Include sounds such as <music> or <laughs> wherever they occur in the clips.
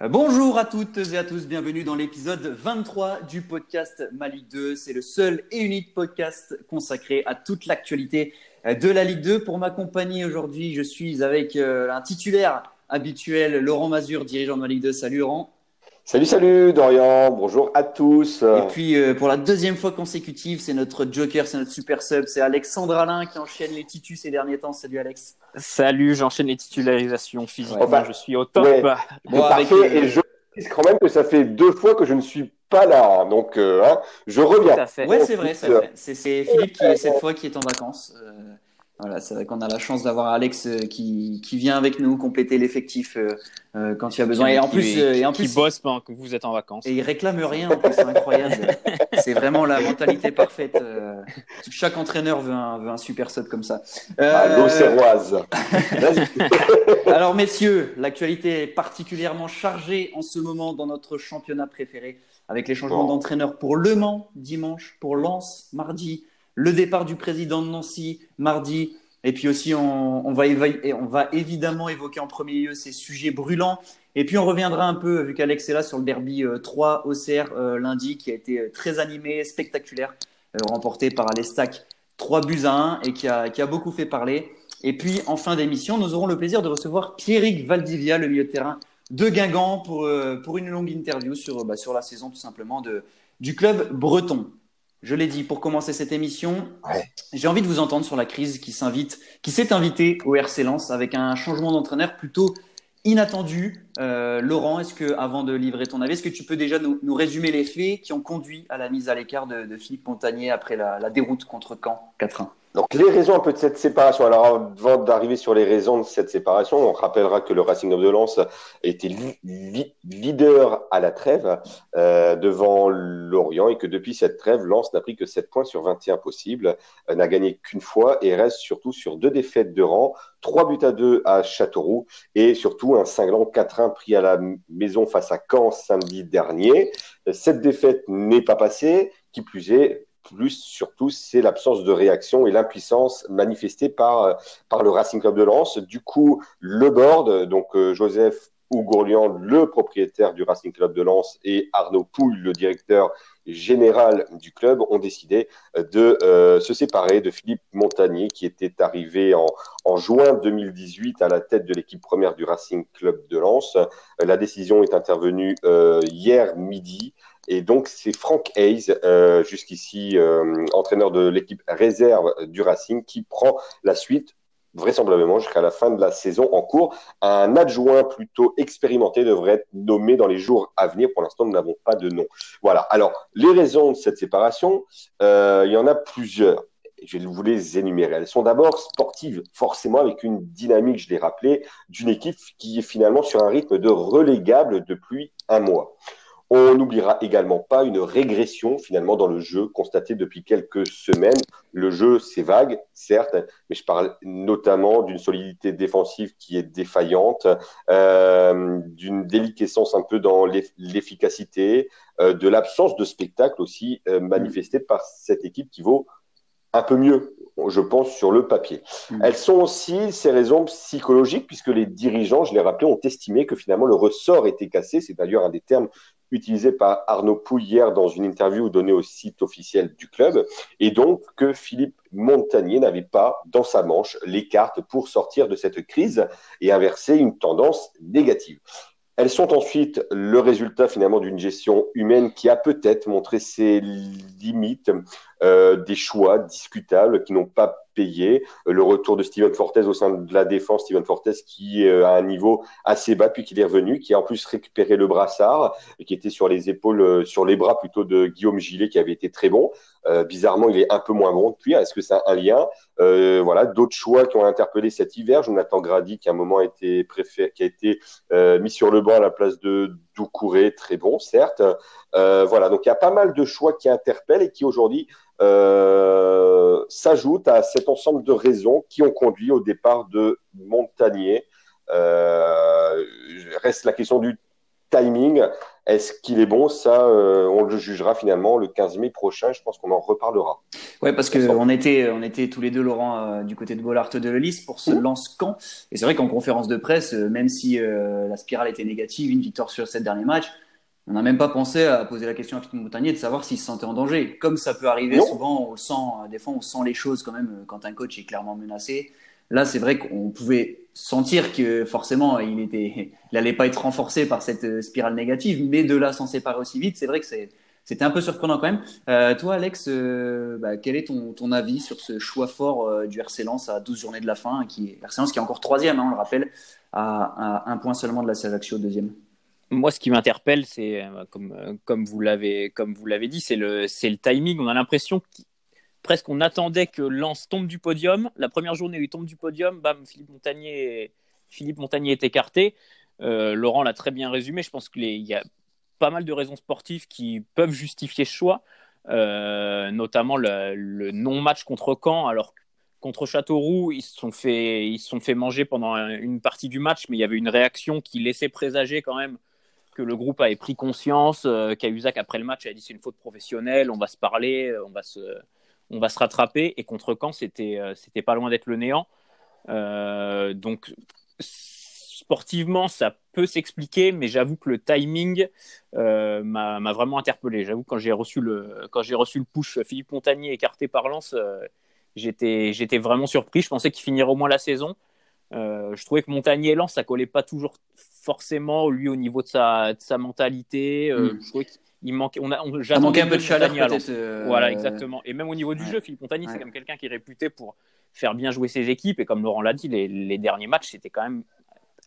Bonjour à toutes et à tous, bienvenue dans l'épisode 23 du podcast Malik 2. C'est le seul et unique podcast consacré à toute l'actualité de la Ligue 2. Pour m'accompagner aujourd'hui, je suis avec euh, un titulaire habituel, Laurent Mazur, dirigeant de Malik 2. Salut Laurent. Salut, salut Dorian, bonjour à tous. Et puis euh, pour la deuxième fois consécutive, c'est notre joker, c'est notre super sub, c'est Alexandre Alain qui enchaîne les titus ces derniers temps. Salut Alex. Salut, j'enchaîne les titularisations physiquement, bah, je suis au top. bon, parfait, euh, et je dis quand même que ça fait deux fois que je ne suis pas là, donc euh, hein, je reviens. Ouais, c'est vrai, c'est Philippe qui est cette fois qui est en vacances. Voilà, c'est vrai qu'on a la chance d'avoir Alex euh, qui, qui, vient avec nous compléter l'effectif euh, euh, quand il y a besoin. Et en plus, et en plus, qui bosse pendant que vous êtes en vacances. Et il réclame rien, en plus, c'est incroyable. <laughs> c'est vraiment la mentalité parfaite. chaque entraîneur veut un, veut un super sub comme ça. Ah, L'Auxerroise. Alors, messieurs, l'actualité est particulièrement chargée en ce moment dans notre championnat préféré, avec les changements d'entraîneur pour Le Mans dimanche, pour Lens mardi le départ du président de Nancy mardi. Et puis aussi, on, va, on va évidemment évoquer en premier lieu ces sujets brûlants. Et puis, on reviendra un peu, vu qu'Alex est là, sur le derby 3 euh, OCR euh, lundi, qui a été euh, très animé, spectaculaire, remporté par Alestac 3 buts à 1 et qui a, beaucoup fait parler. Et puis, en fin d'émission, nous aurons le plaisir de recevoir Pierrick Valdivia, le milieu de terrain de Guingamp, pour, pour une longue interview sur, bah, sur la saison tout simplement du club breton. Je l'ai dit pour commencer cette émission, j'ai envie de vous entendre sur la crise qui s'invite, qui s'est invitée au RC Lens avec un changement d'entraîneur plutôt inattendu. Euh, Laurent, est-ce que, avant de livrer ton avis, est-ce que tu peux déjà nous, résumer les faits qui ont conduit à la mise à l'écart de, Philippe Montagnier après la, la déroute contre Caen 4-1 donc les raisons un peu de cette séparation. Alors avant d'arriver sur les raisons de cette séparation, on rappellera que le Racing de Lens était leader à la trêve euh, devant Lorient et que depuis cette trêve, Lens n'a pris que 7 points sur 21 possibles, euh, n'a gagné qu'une fois et reste surtout sur deux défaites de rang, 3 buts à 2 à Châteauroux et surtout un cinglant 4-1 pris à la maison face à Caen samedi dernier. Cette défaite n'est pas passée, qui plus est, plus surtout, c'est l'absence de réaction et l'impuissance manifestée par, par le Racing Club de Lens. Du coup, le board, donc euh, Joseph Ougourlian, le propriétaire du Racing Club de Lens, et Arnaud Pouille, le directeur général du club, ont décidé de euh, se séparer de Philippe Montagnier, qui était arrivé en, en juin 2018 à la tête de l'équipe première du Racing Club de Lens. La décision est intervenue euh, hier midi. Et donc, c'est Frank Hayes, euh, jusqu'ici euh, entraîneur de l'équipe réserve du Racing, qui prend la suite vraisemblablement jusqu'à la fin de la saison en cours. Un adjoint plutôt expérimenté devrait être nommé dans les jours à venir. Pour l'instant, nous n'avons pas de nom. Voilà. Alors, les raisons de cette séparation, euh, il y en a plusieurs. Je vais vous les énumérer. Elles sont d'abord sportives, forcément avec une dynamique, je l'ai rappelé, d'une équipe qui est finalement sur un rythme de relégable depuis un mois. On n'oubliera également pas une régression finalement dans le jeu constatée depuis quelques semaines. Le jeu, c'est vague, certes, mais je parle notamment d'une solidité défensive qui est défaillante, euh, d'une déliquescence un peu dans l'efficacité, euh, de l'absence de spectacle aussi euh, manifestée par cette équipe qui vaut un peu mieux, je pense, sur le papier. Mm. Elles sont aussi ces raisons psychologiques, puisque les dirigeants, je l'ai rappelé, ont estimé que finalement le ressort était cassé. C'est d'ailleurs un des termes utilisés par Arnaud Pouille hier dans une interview donnée au site officiel du club, et donc que Philippe Montagnier n'avait pas dans sa manche les cartes pour sortir de cette crise et inverser une tendance négative. Elles sont ensuite le résultat finalement d'une gestion humaine qui a peut-être montré ses limites, euh, des choix discutables qui n'ont pas payé. Le retour de Steven Fortes au sein de la défense, Steven Fortes qui est à un niveau assez bas depuis qu'il est revenu, qui a en plus récupéré le brassard, qui était sur les épaules, euh, sur les bras plutôt de Guillaume Gillet qui avait été très bon. Euh, bizarrement, il est un peu moins bon depuis. Est-ce que ça a un lien? Euh, Voilà, d'autres choix qui ont interpellé cet hiver. Jonathan Grady qui à un moment a été préféré, qui a été euh, mis sur le banc à la place de Doucouré, très bon certes. Euh, voilà, donc il y a pas mal de choix qui interpellent et qui aujourd'hui euh, s'ajoutent à cet ensemble de raisons qui ont conduit au départ de Montagnier. Euh, reste la question du timing. Est-ce qu'il est bon? Ça, euh, on le jugera finalement le 15 mai prochain. Je pense qu'on en reparlera. Ouais, parce que on était, on était tous les deux, Laurent, euh, du côté de Bollard de Lys pour ce mmh. lance camp. Et c'est vrai qu'en conférence de presse, euh, même si la spirale était négative, une victoire sur sept derniers matchs, on n'a même pas pensé à poser la question à Philippe Montagnier de savoir s'il se sentait en danger. Comme ça peut arriver souvent, on sent, des fois, on sent les choses quand même quand un coach est clairement menacé. Là, c'est vrai qu'on pouvait sentir que forcément, il était, <laughs> il allait pas être renforcé par cette spirale négative, mais de là s'en séparer aussi vite, c'est vrai que c'est c'était un peu surprenant quand même. Euh, toi, Alex, euh, bah, quel est ton, ton, avis sur ce choix fort euh, du RC Lens à 12 journées de la fin qui est, RC Lens qui est encore troisième, hein, on le rappelle, à, un point seulement de la Ajaccio deuxième? Moi, ce qui m'interpelle, c'est vous l'avez comme vous l'avez dit, c'est le timing. On a l'impression presque on attendait que Lens tombe du podium. La première journée où il tombe du podium, bam, Philippe Montagnier est écarté. Laurent l'a très bien résumé. Je pense qu'il y a pas mal de raisons sportives qui peuvent justifier ce choix, euh, notamment le, non-match contre Caen. Alors contre Châteauroux, ils se sont fait, ils sont fait manger pendant une partie du match, mais il y avait une réaction qui laissait présager quand même que le groupe avait pris conscience, euh, après le match a dit c'est une faute professionnelle, on va se parler, on va se, on va se rattraper. Et contre Caen, c'était, euh, c'était pas loin d'être le néant. donc sportivement, ça peut s'expliquer, mais j'avoue que le timing euh, m'a vraiment interpellé. J'avoue quand j'ai reçu le quand j'ai reçu le push Philippe Montagnier écarté par Lens, euh, j'étais j'étais vraiment surpris. Je pensais qu'il finirait au moins la saison. Euh, je trouvais que Montagnier Lens, ça collait pas toujours forcément lui au niveau de sa, de sa mentalité. Je trouvais qu'il manquait, on a, on, manquait un peu de chaleur Voilà, exactement. Et même au niveau du jeu, Philippe Montagnier, c'est quand même quelqu'un qui est réputé pour faire bien jouer ses équipes. Et comme Laurent l'a dit, les, les derniers matchs, c'était quand même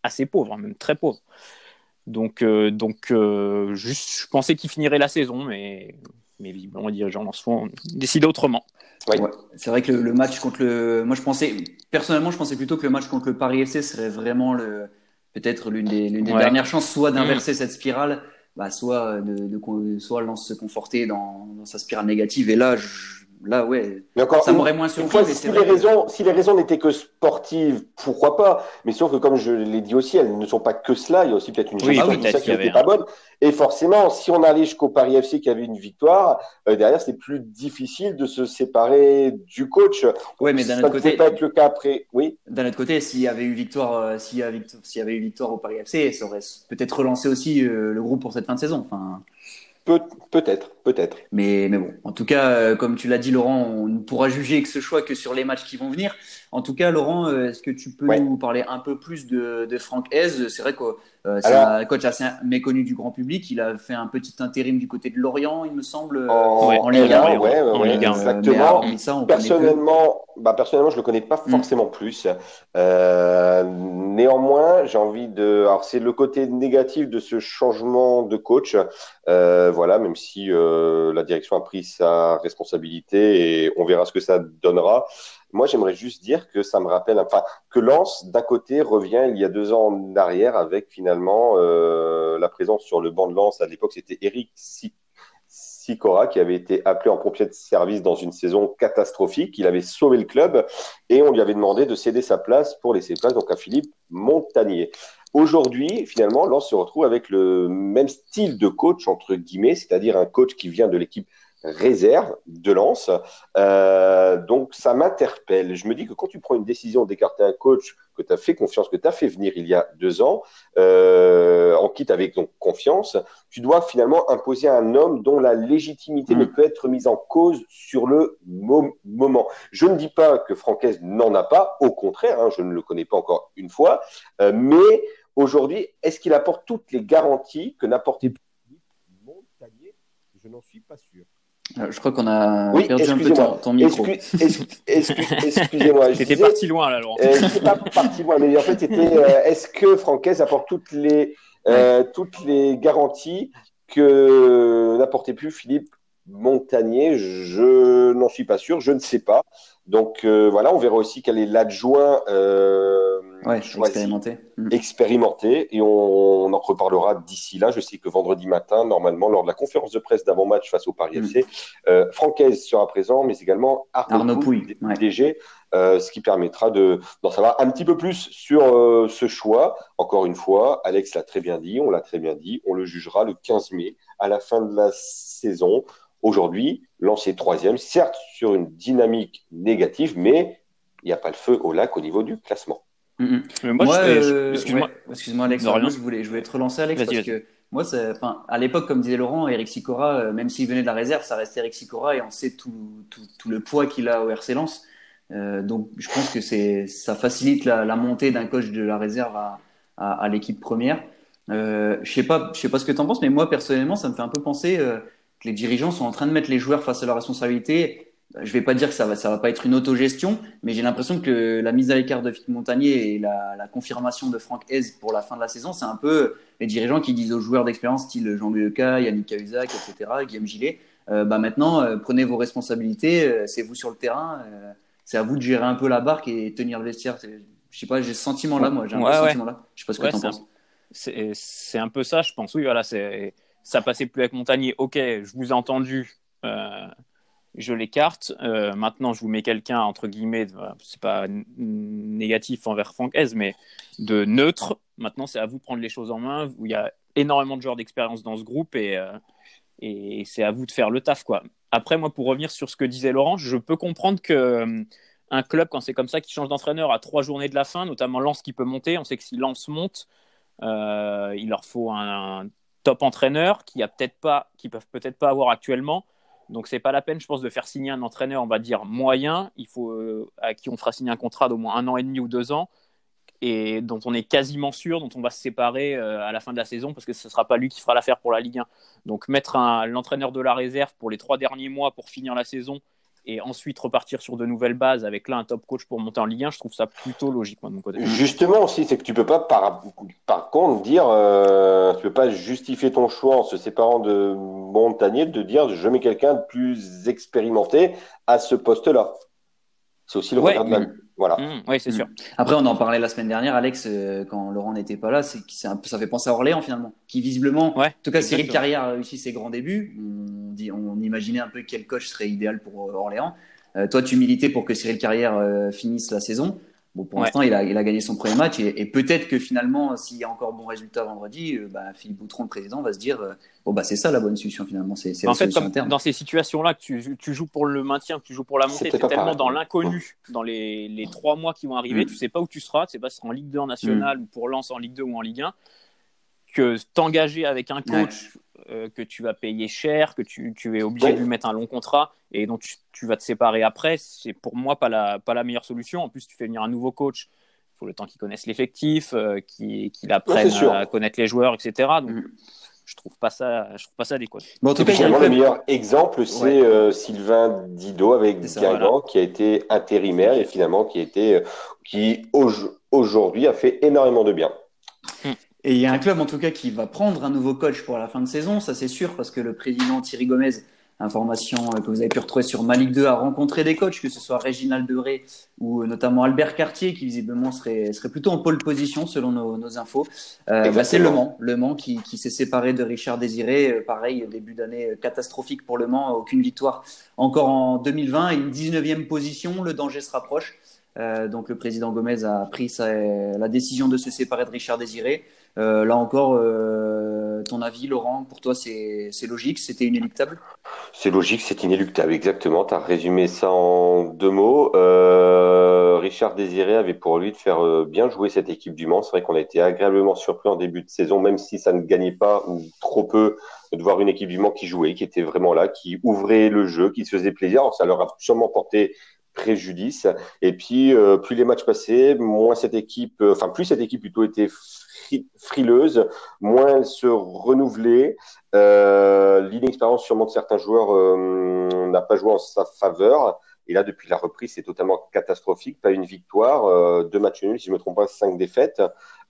assez pauvre, hein, même très pauvre. Donc, euh, donc euh, juste, je pensais qu'il finirait la saison, mais, mais visiblement, les dirigeants en ont décidé autrement. C'est vrai que le, match contre le. Moi, je pensais, personnellement, je pensais plutôt que le match contre le Paris FC serait vraiment le peut-être l'une des, des dernières chances, soit d'inverser mm. cette spirale, bah, soit de, de, soit lance se conforter dans, dans, sa spirale négative. Et là, je, là, ouais, ça m'aurait moins surpris. si, les raisons, si les raisons n'étaient que sportives, pourquoi pas? Mais sauf que, comme je l'ai dit aussi, elles ne sont pas que cela. Il y a aussi peut-être une oui, qui n'était pas bonne. Et forcément, si on allait jusqu'au Paris FC qui avait une victoire, euh, derrière, c'est plus difficile de se séparer du coach. Oui, mais d'un autre côté, pas être le cas après. Oui. D'un autre côté, s'il y avait eu victoire, euh, s'il y, y, avait eu victoire au Paris FC, ça aurait peut-être relancé aussi euh, le groupe pour cette fin de saison. Enfin. Peut, peut-être, peut-être. Mais, mais bon, en tout cas, euh, comme tu l'as dit, Laurent, on ne pourra juger que ce choix que sur les matchs qui vont venir. En tout cas, Laurent, euh, est-ce que tu peux nous parler un peu plus de, de Franck Hez? C'est vrai que euh, c'est un coach assez méconnu du grand public. Il a fait un petit intérim du côté de Lorient, il me semble, en, Ligue 1. Ouais, exactement. personnellement, bah, personnellement, je le connais pas mm. forcément plus. néanmoins, j'ai envie de. Alors, c'est le côté négatif de ce changement de coach. Euh, voilà, même si euh, la direction a pris sa responsabilité et on verra ce que ça donnera. Moi, j'aimerais juste dire que ça me rappelle, enfin, que Lens, d'un côté, revient il y a deux ans en arrière avec finalement euh, la présence sur le banc de Lens. À l'époque, c'était Eric Sicora qui avait été appelé en pompier de service dans une saison catastrophique. Il avait sauvé le club et on lui avait demandé de céder sa place pour laisser place donc à Philippe Montagnier. Aujourd'hui, finalement, Lens se retrouve avec le même style de coach, entre guillemets, c'est-à-dire un coach qui vient de l'équipe réserve de Lens. Euh, donc, ça m'interpelle. Je me dis que quand tu prends une décision d'écarter un coach que tu as fait confiance, que tu as fait venir il y a deux ans, euh, en quitte avec donc confiance, tu dois finalement imposer un homme dont la légitimité ne mm. peut être mise en cause sur le moment. Je ne dis pas que Francaise n'en a pas, au contraire, hein, je ne le connais pas encore une fois, euh, mais Aujourd'hui, est-ce qu'il apporte toutes les garanties que n'apportait plus Montagnier Je n'en suis pas sûr. Euh, je crois qu'on a perdu un peu ton, micro. <laughs> Excusez-moi. C'était parti loin là, Laurent. Euh, pas parti loin, mais en fait, c'était euh, est-ce que Francaise apporte toutes les, euh, toutes les garanties que n'apportait plus Philippe Montagnier Je n'en suis pas sûr, je ne sais pas. Donc voilà, on verra aussi quel est l'adjoint ouais, expérimenté. Mm. expérimenté. Et on, en reparlera d'ici là. Je sais que vendredi matin, normalement, lors de la conférence de presse d'avant-match face au Paris mm. FC, euh, Francaise sera présent, mais également Arnaud, Arnaud Pouille, DG, euh, ce qui permettra d'en savoir un petit peu plus sur euh, ce choix. Encore une fois, Alex l'a très bien dit, on l'a très bien dit, on le jugera le 15 mai à la fin de la saison Aujourd'hui, lancer troisième, certes sur une dynamique négative, mais il n'y a pas le feu au lac au niveau du classement. moi, excuse-moi, Alex. je voulais, je voulais te relancer, Alex, parce que moi, enfin, à l'époque, comme disait Laurent, Eric Sicora, euh, même s'il venait de la réserve, ça restait Eric Sicora et on sait tout, tout, tout le poids qu'il a au RC Lens. Euh, donc, je pense que c'est, ça facilite la, la montée d'un coach de la réserve à, à, à l'équipe première. Euh, je sais pas, je sais pas ce que tu en penses, mais moi personnellement, ça me fait un peu penser euh, que les dirigeants sont en train de mettre les joueurs face à leurs responsabilités je vais pas dire que ça va, ça va pas être une autogestion, mais j'ai l'impression que la mise à l'écart de Philippe Montagnier et la, la, confirmation de Franck Hez pour la fin de la saison, c'est un peu les dirigeants qui disent aux joueurs d'expérience, style Jean-Louis Leca, Yannick Cahuzac, etc., Guillaume Gillet, euh, bah maintenant, euh, prenez vos responsabilités, euh, c'est vous sur le terrain, c'est à vous de gérer un peu la barque et tenir le vestiaire. Je sais pas, j'ai ce sentiment-là, moi, j'ai un peu ce sentiment-là. Je sais pas ce que tu en penses. C'est un peu ça, je pense. Oui, voilà, ça passait plus avec Montagnier. Ok, je vous ai entendu. Euh, je l'écarte. Euh, maintenant, je vous mets quelqu'un, entre guillemets, c'est pas négatif envers Franck mais de neutre. Maintenant, c'est à vous de prendre les choses en main. Il y a énormément de joueurs d'expérience dans ce groupe et, euh, et c'est à vous de faire le taf. Quoi. Après, moi, pour revenir sur ce que disait Laurent, je peux comprendre que un club, quand c'est comme ça, qui change d'entraîneur à trois journées de la fin, notamment Lens qui peut monter, on sait que si Lens monte, il leur faut un, top entraîneur qui a peut-être pas, qui peuvent peut-être pas avoir actuellement. Donc c'est pas la peine, je pense, de faire signer un entraîneur, on va dire moyen. Il faut euh, à qui on fera signer un contrat d'au moins un an et demi ou deux ans et dont on est quasiment sûr, dont on va se séparer euh, à la fin de la saison parce que ce sera pas lui qui fera l'affaire pour la Ligue 1. Donc mettre l'entraîneur de la réserve pour les trois derniers mois pour finir la saison et ensuite repartir sur de nouvelles bases avec là un top coach pour monter en Ligue 1, je trouve ça plutôt logique moi, de mon côté. Justement aussi, c'est que tu peux pas par, par contre dire, euh, tu peux pas justifier ton choix en se séparant de Montagnier de dire je mets quelqu'un de plus expérimenté à ce poste-là. C'est aussi le regard de la, voilà. Mmh, oui, c'est sûr. Mmh. Après, on en parlait la semaine dernière, Alex, euh, quand Laurent n'était pas là, c'est ça fait penser à Orléans finalement, qui visiblement, en tout cas, Cyril Carrière a réussi ses grands débuts. On, dit, on imaginait un peu quel coach serait idéal pour euh, Orléans. Euh, toi, tu militais pour que Cyril Carrière finisse la saison. Bon, pour l'instant, il a, il a gagné son premier match et, peut-être que finalement, s'il y a encore bon résultat vendredi, euh, bah, Philippe Boutron, le président, va se dire euh, bon bah c'est ça la bonne solution finalement, c'est en fait, Dans ces situations-là, que tu, tu, joues pour le maintien, que tu joues pour la montée, tu es tellement dans l'inconnu dans les, les, trois mois qui vont arriver, mm. tu sais pas où tu seras, tu sais pas si tu seras en Ligue 2 en national mm. ou pour Lens en Ligue 2 ou en Ligue 1, que t'engager avec un coach euh, que tu vas payer cher, que tu, tu es obligé de lui mettre un long contrat et dont tu, tu vas te séparer après, c'est pour moi pas la, pas la meilleure solution. En plus, tu fais venir un nouveau coach, il faut le temps qu'il connaisse l'effectif, euh, qu'il apprenne à connaître les joueurs, etc. Donc, mm. je trouve pas ça, je trouve pas ça adéquat. en tout cas, le meilleur exemple, c'est euh, Sylvain Dido avec Guingamp, qui a été intérimaire et finalement qui a été, qui aujourd'hui a fait énormément de bien. Et il y a un club en tout cas qui va prendre un nouveau coach pour la fin de saison, ça c'est sûr, parce que le président Thierry Gomez, information euh, que vous avez pu retrouver sur Malik 2, a rencontré des coachs, que ce soit Réginald Deray ou euh, notamment Albert Cartier, qui visiblement serait, serait plutôt en pole position selon nos, nos infos. Euh, bah, c'est Le Mans, Le Mans qui, qui s'est séparé de Richard Désiré. Pareil, début d'année catastrophique pour Le Mans, aucune victoire encore en 2020, une 19e position, le danger se rapproche. Euh, donc le président Gomez a pris sa, la décision de se séparer de Richard Désiré. Euh, là encore, euh, ton avis, Laurent, pour toi, c'est logique, c'était inéluctable? C'est logique, c'est inéluctable, exactement. Tu as résumé ça en deux mots. Euh, Richard Désiré avait pour lui de faire bien jouer cette équipe du Mans. C'est vrai qu'on a été agréablement surpris en début de saison, même si ça ne gagnait pas ou trop peu, de voir une équipe du Mans qui jouait, qui était vraiment là, qui ouvrait le jeu, qui se faisait plaisir. Ça leur a sûrement porté préjudice. Et puis, euh, plus les matchs passaient, moins cette équipe, enfin, plus cette équipe plutôt était frileuse, moins elle se renouvelait. Euh, L'inexpérience sûrement de certains joueurs euh, n'a pas joué en sa faveur. Et là, depuis la reprise, c'est totalement catastrophique. Pas une victoire, euh, deux matchs nuls, si je me trompe pas, cinq défaites.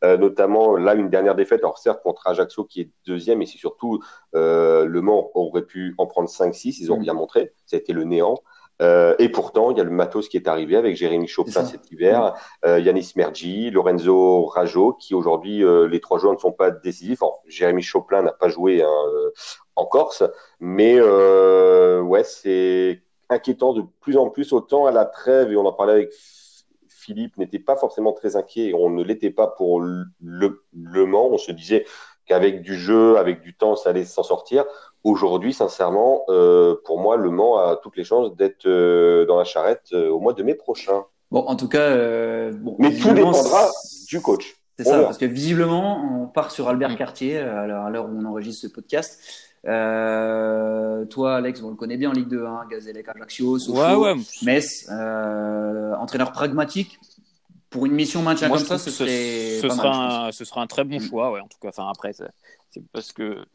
Euh, notamment là, une dernière défaite, alors certes contre Ajaccio qui est deuxième, mais c'est surtout euh, Le Mans aurait pu en prendre 5-6, ils ont bien montré, ça a été le néant. Euh, et pourtant, il y a le matos qui est arrivé avec Jérémy Chopin cet hiver, euh, Yanis Mergi, Lorenzo Rajo, qui aujourd'hui, euh, les trois joueurs ne sont pas décisifs. Enfin, Jérémy Chopin n'a pas joué hein, euh, en Corse, mais ouais, c'est inquiétant de plus en plus. Autant à la trêve, et on en parlait avec Philippe, n'était pas forcément très inquiet, et on ne l'était pas pour le, le Mans. On se disait qu'avec du jeu, avec du temps, ça allait s'en sortir. Aujourd'hui, sincèrement, euh, pour moi, Le Mans a toutes les chances d'être euh, dans la charrette euh, au mois de mai prochain. Bon, en tout cas, bon, mais tout dépendra du coach. C'est ça, parce que visiblement, on part sur Albert mm. Cartier à l'heure où on enregistre ce podcast. toi, Alex, on le connaît bien en Ligue 2, hein, Gazellec, Ajaccio, Sochaux, Metz, entraîneur pragmatique. Pour une mission maintien comme ça, ce, serait ce, sera un, ce sera un très bon mm. choix, ouais, en tout cas. Enfin, après, c'est parce que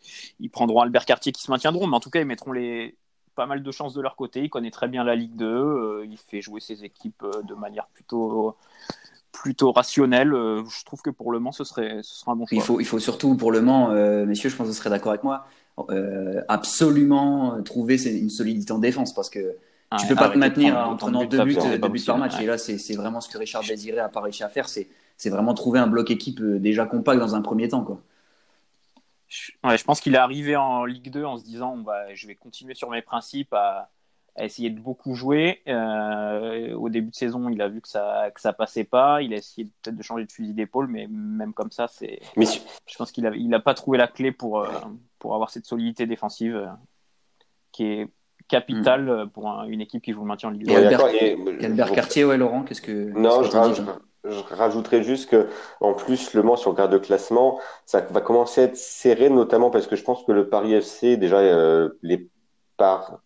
ils prendront Albert Cartier qui se maintiendront, mais en tout cas, ils mettront les pas mal de chances de leur côté. Il connaît très bien la Ligue 2. Euh, il fait jouer ses équipes euh, de manière plutôt plutôt rationnelle. Euh, je trouve que pour Le Mans, ce serait, ce sera un bon choix. Il faut, il faut surtout pour Le Mans, messieurs, je pense que vous serez d'accord avec moi, absolument trouver une solidité en défense parce que tu ne peux pas te maintenir en prenant deux buts, deux buts par match. Et là, c'est vraiment ce que Richard désirait à pas réussi à faire. C'est vraiment trouver un bloc équipe déjà compact dans un premier temps. Quoi. Ouais, je pense qu'il est arrivé en Ligue 2 en se disant bah, je vais continuer sur mes principes à, essayer de beaucoup jouer. Euh, au début de saison, il a vu que ça que ça passait pas. Il a essayé peut-être de changer de fusil d'épaule, mais même comme ça, c'est. Je pense qu'il n'a il a pas trouvé la clé pour euh, pour avoir cette solidité défensive euh, qui est capitale hmm. pour une équipe qui joue le maintien en Ligue 2. Et Albert, Cartier, ouais, Laurent, qu'est-ce que. Non, je, je rajouterais juste que, en plus, le Mans sur le garde de classement, ça va commencer à être serré, notamment parce que je pense que le Paris FC, déjà, euh, les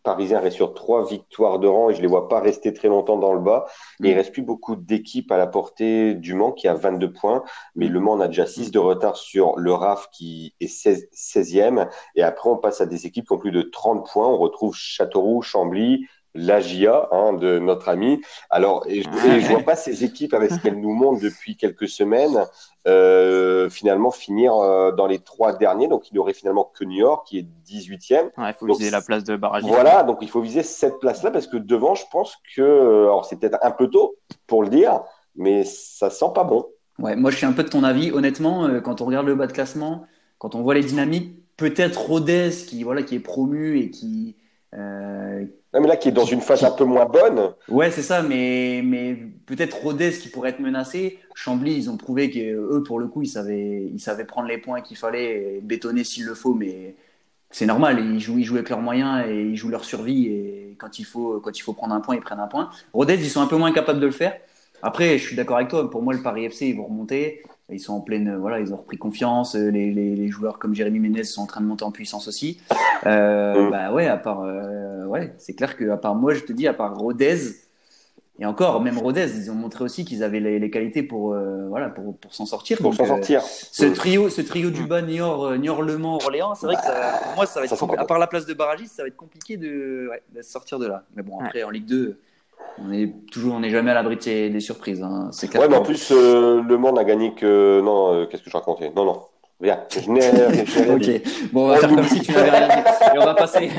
Parisiens restent sur trois victoires de rang et je les vois pas rester très longtemps dans le bas. Et il mm. reste plus beaucoup d'équipes à la portée du Mans qui a 22 points, mais le Mans a déjà 6 de retard sur le RAF qui est 16, 16e. Et après, on passe à des équipes qui ont plus de 30 points. On retrouve Châteauroux, Chambly, l'AGIA hein, de notre ami. Alors, et je, ne vois pas ces équipes avec ce qu'elles nous montrent depuis quelques semaines euh, finalement finir euh, dans les trois derniers. Donc, il n'y aurait finalement que New York qui est 18e. Il faut viser la place de barrage. Voilà, donc il faut viser cette place-là parce que devant, je pense que, euh, alors c'est peut-être un peu tôt pour le dire, mais ça sent pas bon. Ouais, moi je suis un peu de ton avis. Honnêtement, quand on regarde le bas de classement, quand on voit les dynamiques, peut-être Rodez qui voilà qui est promu et qui euh, non, mais là, qui est dans une phase un peu moins bonne. Ouais, c'est ça, mais, mais peut-être Rodez qui pourrait être menacé. Chambly, ils ont prouvé qu'eux, pour le coup, ils savaient, ils savaient prendre les points qu'il fallait, et bétonner s'il le faut, mais c'est normal. Ils jouent, ils jouent avec leurs moyens et ils jouent leur survie. Et quand il faut, quand il faut prendre un point, ils prennent un point. Rodez, ils sont un peu moins capables de le faire. Après, je suis d'accord avec toi. Pour moi, le Paris FC, ils vont remonter. Ils sont en pleine, voilà, ils ont repris confiance. Les, les, joueurs comme Jérémy Ménez sont en train de monter en puissance aussi. Euh, mm. Bah ouais, à part, euh, ouais, c'est clair que à part moi, je te dis, à part Rodez, et encore, même Rodez, ils ont montré aussi qu'ils avaient les, qualités pour, euh, voilà, pour, pour s'en sortir. Pour s'en sortir. ce trio, ce trio du bas, Niort, Niort Le Mans, Orléans, c'est vrai que ça, pour moi, ça va être, à part la place de barragiste, ça va être compliqué de, ouais, de sortir de là. Mais bon, après, en Ligue 2 on est toujours, on n'est jamais à l'abri des surprises. Hein. C'est ouais, mais en plus, euh, Le Mans n'a gagné que. Non, euh, qu'est-ce que je racontais? Non, non. Viens, je n'ai Ok. Bon, on va faire comme si tu n'avais rien dit. Et on va passer,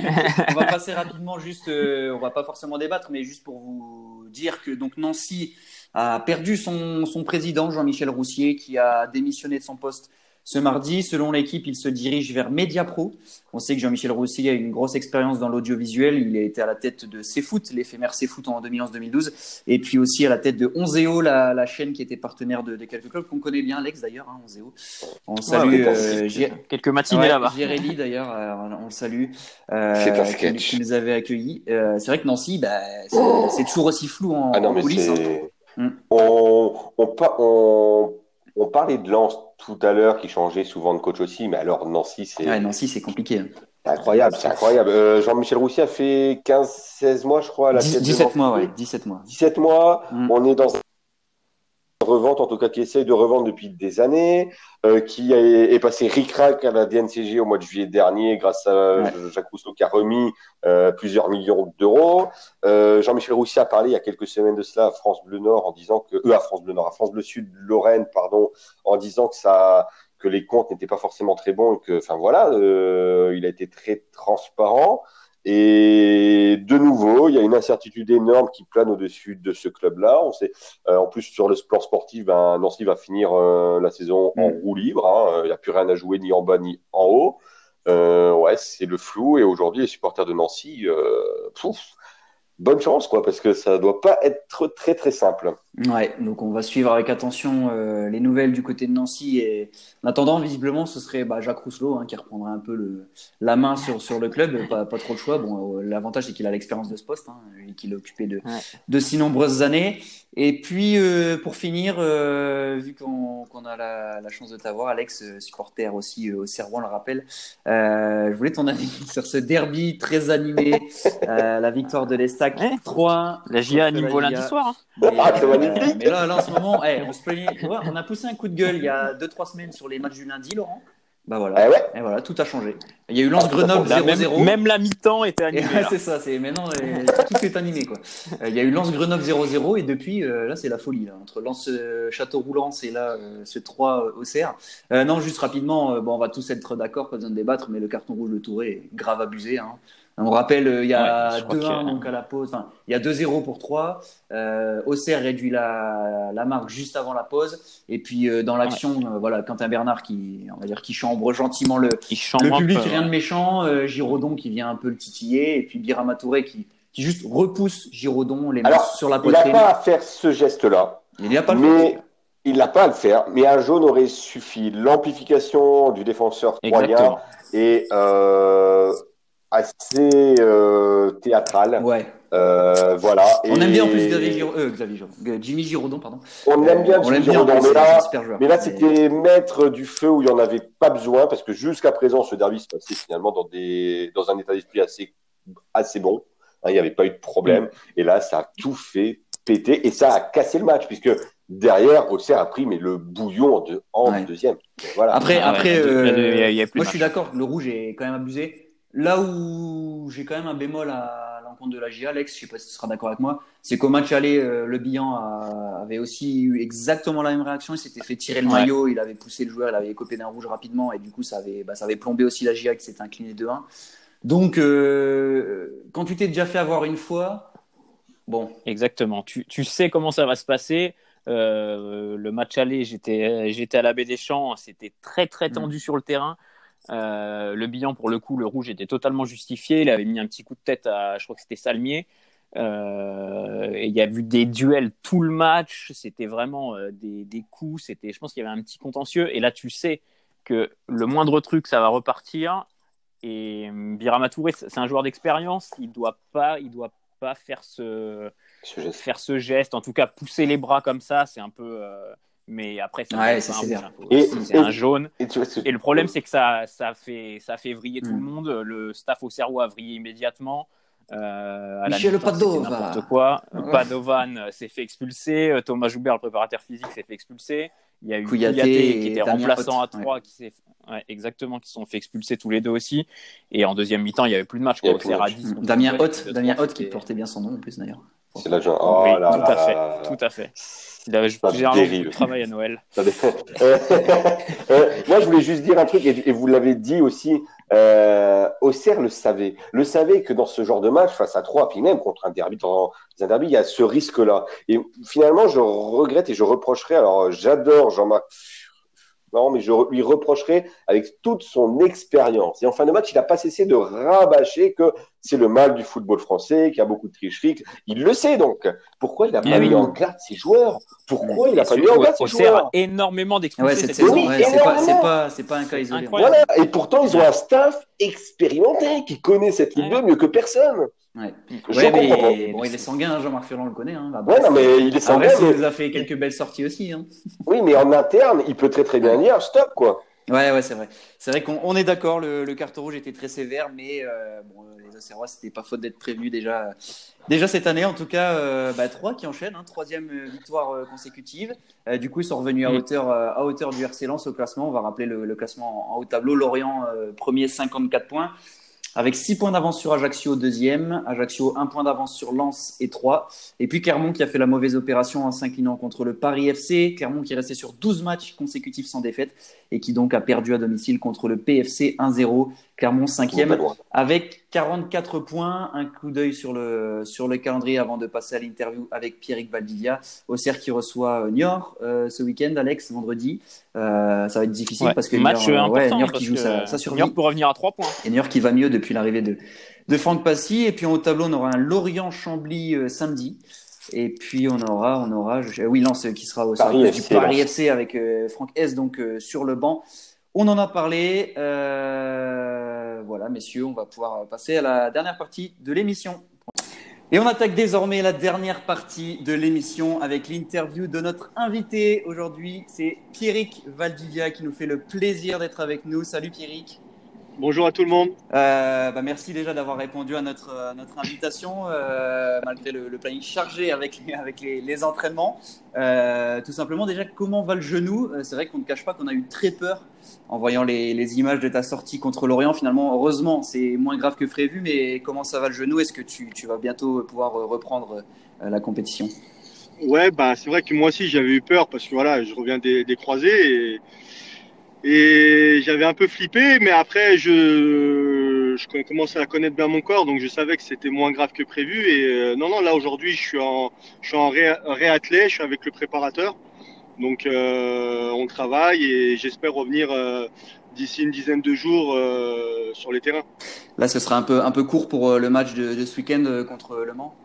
on va passer rapidement, juste, euh, on va pas forcément débattre, mais juste pour vous dire que donc Nancy a perdu son, son président, Jean-Michel Roussier, qui a démissionné de son poste ce mardi, selon l'équipe, il se dirige vers Mediapro. On sait que Jean-Michel Roussy a une grosse expérience dans l'audiovisuel. Il a été à la tête de CFoot, l'éphémère CFoot en 2011-2012, et puis aussi à la tête de Onzeo, la, la chaîne qui était partenaire de, quelques clubs qu'on connaît bien, Alex d'ailleurs, hein, Onzeo. On salue euh, quelques matinées là-bas. Jérémy d'ailleurs, euh, on le salue. Euh, qui, nous avait accueillis. Euh, c'est vrai que Nancy, bah, c'est toujours aussi flou en, ah coulisses. Hein. Mm. On, on, on, on parlait de Lens tout à l'heure qui changeait souvent de coach aussi, mais alors Nancy, c'est. Nancy, c'est compliqué. Hein. incroyable, c'est incroyable. Euh, Jean-Michel Roussy a fait 15-16 mois, je crois, à la 17 mois, ouais, 17 mois. 17 mois, mm. on est dans revente, en tout cas qui essaye de revendre depuis des années, euh, qui est, est passé ric-rac à la DNCG au mois de juillet dernier grâce à Jacques Rousseau qui a remis euh, plusieurs millions d'euros. Euh, Jean-Michel Roussy a parlé il y a quelques semaines de cela à France Bleu Nord en disant que, eux à France Bleu Nord, à France Bleu Sud, Lorraine, pardon, en disant que ça que les comptes n'étaient pas forcément très bons et que, enfin voilà, il a été très transparent. Et de nouveau, il y a une incertitude énorme qui plane au-dessus de ce club-là. On sait, euh, en plus sur le plan sportif, ben, Nancy va finir euh, la saison en mm. roue libre. Hein. Il n'y a plus rien à jouer ni en bas ni en haut. Euh, ouais, c'est le flou. Et aujourd'hui, les supporters de Nancy, pouf, bonne chance, quoi, parce que ça doit pas être très très simple. Ouais, donc on va suivre avec attention euh, les nouvelles du côté de Nancy et en attendant, visiblement, ce serait bah, Jacques Rousselot hein, qui reprendrait un peu le, la main sur, sur le club, pas, pas trop le choix. Bon, euh, l'avantage c'est qu'il a l'expérience de ce poste, hein, qu'il a occupé de, de si nombreuses années. Et puis euh, pour finir, vu qu'on a la, la, chance de t'avoir, Alex, supporter aussi au Serrois, on le rappelle, je voulais ton avis <laughs> sur ce derby très animé, la victoire de l'Estac 3. La GIA anime lundi soir. Hein. Mais, ah, mais là, là, en ce moment, on, se plaignait, on a poussé un coup de gueule il y a 2-trois semaines sur les matchs du lundi, Laurent. Bah voilà. Eh Et voilà, tout a changé. Il y a eu Lance Grenoble 0-0. Même, la mi-temps était animée. <laughs> c'est ça, c'est maintenant tout est animé quoi. Euh, il y a eu Lance Grenoble 0-0 et depuis euh, là c'est la folie là entre Lance euh, Châteauroux Lance et là ce 3 au CR. non, juste rapidement, bon on va tous être d'accord, pas besoin de débattre, mais le carton rouge de Touré est grave abusé. Hein. On rappelle, euh, il y a 2-1 donc à la pause, enfin, il y a 2-0 pour 3. Euh, Auxerre réduit la, la, marque juste avant la pause. Et puis euh, dans l'action, euh, voilà, Quentin Bernard qui, on va dire, qui chambre gentiment le, le public, rien de méchant. Euh, Giraudon qui vient un peu le titiller. Et puis Birama Touré qui, qui juste repousse Giraudon, les mains sur la poitrine. Il n'a pas à faire ce geste-là. Il n'y a pas le mais... Il n'a pas à le faire, mais un jaune aurait suffi. L'amplification du défenseur troyen et euh, assez euh, théâtral. Ouais. Euh, voilà. On aime bien en plus Xavier, Giro... euh, Xavier Giro... Jimmy Giraudon, pardon. On aime bien Jimmy Giraudon, mais là, mais là c'était mettre du feu où il n'y en avait pas besoin, parce que jusqu'à présent, ce derby se passait finalement dans, des... dans un état d'esprit assez, assez bon. Hein, il n'y avait pas eu de problème. Mm. Et là, ça a tout fait péter et ça a cassé le match, puisque derrière, Auxerre a pris mais le bouillon de, en ouais. deuxième. Voilà. Après, après, euh, moi je suis d'accord, le rouge est quand même abusé. Là où j'ai quand même un bémol à l'encontre de la GIA, Alex, je sais pas si tu seras d'accord avec moi, c'est qu'au match aller, euh, le bilan avait aussi eu exactement la même réaction. Il s'était fait tirer le maillot, il avait poussé le joueur, il avait copé d'un rouge rapidement et du coup ça avait, bah, ça avait plombé aussi la GIA qui s'était incliné 2-1. Donc euh, quand tu t'es déjà fait avoir une fois, bon. Exactement. Tu, tu sais comment ça va se passer. Euh, le match aller, j'étais j'étais à la baie des Champs, c'était très très tendu mm. sur le terrain. Euh, le bilan, pour le coup, le rouge était totalement justifié. Il avait mis un petit coup de tête à, je crois que c'était Salmier. Euh, et il y a vu des duels tout le match. C'était vraiment euh, des, des, coups. C'était, je pense qu'il y avait un petit contentieux. Et là, tu sais que le moindre truc, ça va repartir. Et Birama Touré, c'est un joueur d'expérience. Il doit pas, il doit pas faire ce, ce faire ce geste. En tout cas, pousser les bras comme ça, c'est un peu mais après c'est un, un, jaune. Et, le problème c'est que ça, ça, fait, ça fait vriller tout le mm. monde. Le staff au cerveau a vrillé immédiatement. Euh, Michel Padovan. N'importe quoi. Padovan euh, s'est fait expulser. Euh, Thomas Joubert, le préparateur physique, s'est fait expulser. Il y a eu Kouyaté, qui était remplaçant à 3 qui s'est ouais, exactement qui sont fait expulser tous les deux aussi. Et en deuxième mi-temps, il n'y avait plus de match. Quoi, à 10, Damien Hott, Damien Hott qui portait bien son nom en plus d'ailleurs. C'est l'agent. Oh oui, là tout là à fait, tout à fait. Il avait généralement beaucoup travail à Noël. <laughs> Euh, moi, je voulais juste dire un truc, et, vous l'avez dit aussi, euh, Auxerre le savait. Le savait que dans ce genre de match, face à trois, puis même contre un derby, dans un derby, il y a ce risque-là. Et finalement, je regrette et je reprocherai, alors j'adore Jean-Marc non, mais je lui reprocherai avec toute son expérience. Et en fin de match, il n'a pas cessé de rabâcher que c'est le mal du football français, qu'il y a beaucoup de tricheries. Il le sait donc. Pourquoi il n'a pas mis en garde ses joueurs? Pourquoi il n'a pas mis en garde ses joueurs? énormément d'expérience. Ouais, c'est pas, pas, un cas isolé. Voilà. Et pourtant, ils ont un staff expérimenté qui connaît cette Ligue 2 mieux que personne. Ouais. mais bon, il est sanguin, Jean-Marc Furlan le connaît. Hein. Ouais, non, mais il est sanguin. il nous a fait quelques belles sorties aussi. Hein. <laughs> Oui, mais en interne, il peut très très bien dire stop, quoi. Ouais, ouais, c'est vrai. C'est vrai qu'on est d'accord, le, le, carton rouge était très sévère, mais euh, bon, les Auxerrois, c'était pas faute d'être prévenus déjà, déjà cette année. En tout cas, euh, bah, trois qui enchaînent, hein, troisième victoire euh, consécutive. Euh, du coup, ils sont revenus à hauteur, euh, à hauteur du RC Lens au classement. On va rappeler le, le classement en, en haut tableau. Lorient, euh, premier, 54 points avec 6 points d'avance sur Ajaccio deuxième, Ajaccio 1 point d'avance sur Lens et 3, et puis Clermont qui a fait la mauvaise opération en s'inclinant contre le Paris FC, Clermont qui est resté sur 12 matchs consécutifs sans défaite et qui donc a perdu à domicile contre le PFC 1-0, Clermont cinquième avec 44 points, un coup d'œil sur le, sur le calendrier avant de passer à l'interview avec Pierrick Valdivia, Auxerre qui reçoit euh, Niort euh, ce week-end, Alex, vendredi. Euh, ça va être difficile ouais. parce que match Niort, important ouais, Niort qui joue sa, sa survie. Niort pour revenir à 3 points. Et Niort qui va mieux depuis l'arrivée de, de Franck Passy. Et puis au tableau, on aura un Lorient-Chambly samedi. Et puis on aura, on aura, oui, Lance qui sera au Paris du Paris FC avec Franck S donc sur le banc. On en a parlé. Voilà, messieurs, on va pouvoir passer à la dernière partie de l'émission. Et on attaque désormais la dernière partie de l'émission avec l'interview de notre invité aujourd'hui. C'est Pierrick Valdivia qui nous fait le plaisir d'être avec nous. Salut Pierrick. Bonjour à tout le monde. Euh, bah merci déjà d'avoir répondu à notre, notre invitation, euh, malgré le, planning chargé avec les, avec les, entraînements. Euh, tout simplement, déjà, comment va le genou? C'est vrai qu'on ne cache pas qu'on a eu très peur en voyant les, les, images de ta sortie contre l'Orient. Finalement, heureusement, c'est moins grave que prévu, mais comment ça va le genou? Est-ce que tu, tu, vas bientôt pouvoir reprendre la compétition? Ouais, bah, c'est vrai que moi aussi j'avais eu peur parce que voilà, je reviens des, des croisés et et j'avais un peu flippé, mais après, je, je commençais à connaître bien mon corps, donc je savais que c'était moins grave que prévu. Et euh, non, non, là aujourd'hui, je suis en, je suis en ré, réathlé, je suis avec le préparateur. Donc euh, on travaille et j'espère revenir euh, d'ici une dizaine de jours sur les terrains. Là, ce sera un peu, un peu court pour le match de, de ce week-end contre Le Mans?